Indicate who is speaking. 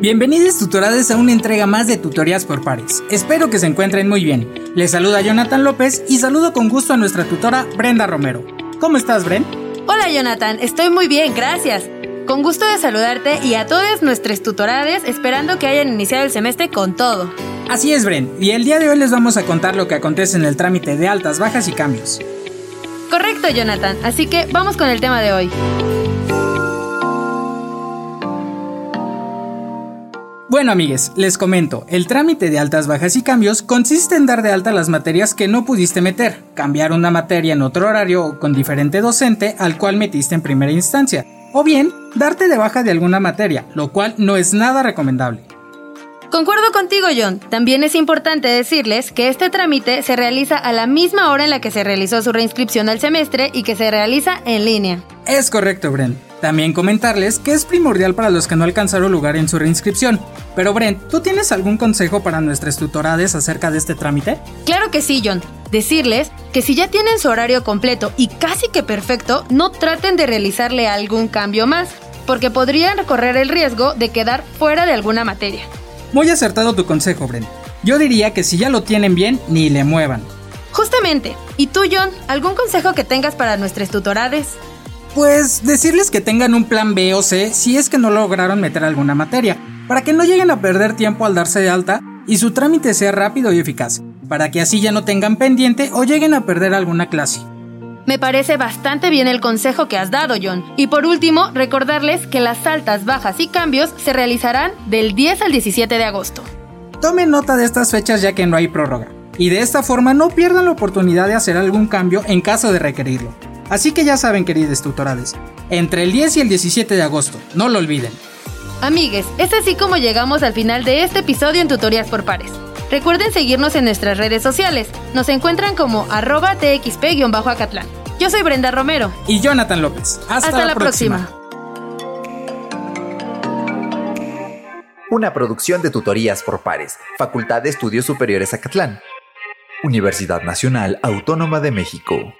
Speaker 1: Bienvenidos tutorades a una entrega más de tutorías por pares. Espero que se encuentren muy bien. Les saluda Jonathan López y saludo con gusto a nuestra tutora Brenda Romero. ¿Cómo estás, Bren?
Speaker 2: Hola Jonathan, estoy muy bien, gracias. Con gusto de saludarte y a todos nuestros tutorades esperando que hayan iniciado el semestre con todo.
Speaker 1: Así es, Bren, y el día de hoy les vamos a contar lo que acontece en el trámite de altas, bajas y cambios.
Speaker 2: Correcto, Jonathan, así que vamos con el tema de hoy.
Speaker 1: Bueno amigues, les comento, el trámite de altas, bajas y cambios consiste en dar de alta las materias que no pudiste meter, cambiar una materia en otro horario o con diferente docente al cual metiste en primera instancia, o bien darte de baja de alguna materia, lo cual no es nada recomendable.
Speaker 2: Concuerdo contigo, John. También es importante decirles que este trámite se realiza a la misma hora en la que se realizó su reinscripción al semestre y que se realiza en línea.
Speaker 1: Es correcto, Bren. También comentarles que es primordial para los que no alcanzaron lugar en su reinscripción. Pero Brent, ¿tú tienes algún consejo para nuestras tutorades acerca de este trámite?
Speaker 2: Claro que sí, John. Decirles que si ya tienen su horario completo y casi que perfecto, no traten de realizarle algún cambio más, porque podrían correr el riesgo de quedar fuera de alguna materia.
Speaker 1: Muy acertado tu consejo, Brent. Yo diría que si ya lo tienen bien, ni le muevan.
Speaker 2: Justamente. ¿Y tú, John? ¿Algún consejo que tengas para nuestras tutorades?
Speaker 1: Pues decirles que tengan un plan B o C si es que no lograron meter alguna materia, para que no lleguen a perder tiempo al darse de alta y su trámite sea rápido y eficaz, para que así ya no tengan pendiente o lleguen a perder alguna clase.
Speaker 2: Me parece bastante bien el consejo que has dado, John. Y por último, recordarles que las altas, bajas y cambios se realizarán del 10 al 17 de agosto.
Speaker 1: Tomen nota de estas fechas ya que no hay prórroga, y de esta forma no pierdan la oportunidad de hacer algún cambio en caso de requerirlo. Así que ya saben, queridos tutorales, entre el 10 y el 17 de agosto, no lo olviden.
Speaker 2: Amigues, es así como llegamos al final de este episodio en Tutorías por Pares. Recuerden seguirnos en nuestras redes sociales. Nos encuentran como arroba txp-acatlán. Yo soy Brenda Romero.
Speaker 1: Y Jonathan López. Hasta, la, próxima.
Speaker 3: Una producción de Tutorías por Pares, Facultad de Estudios Superiores Acatlán. Universidad Nacional Autónoma de México.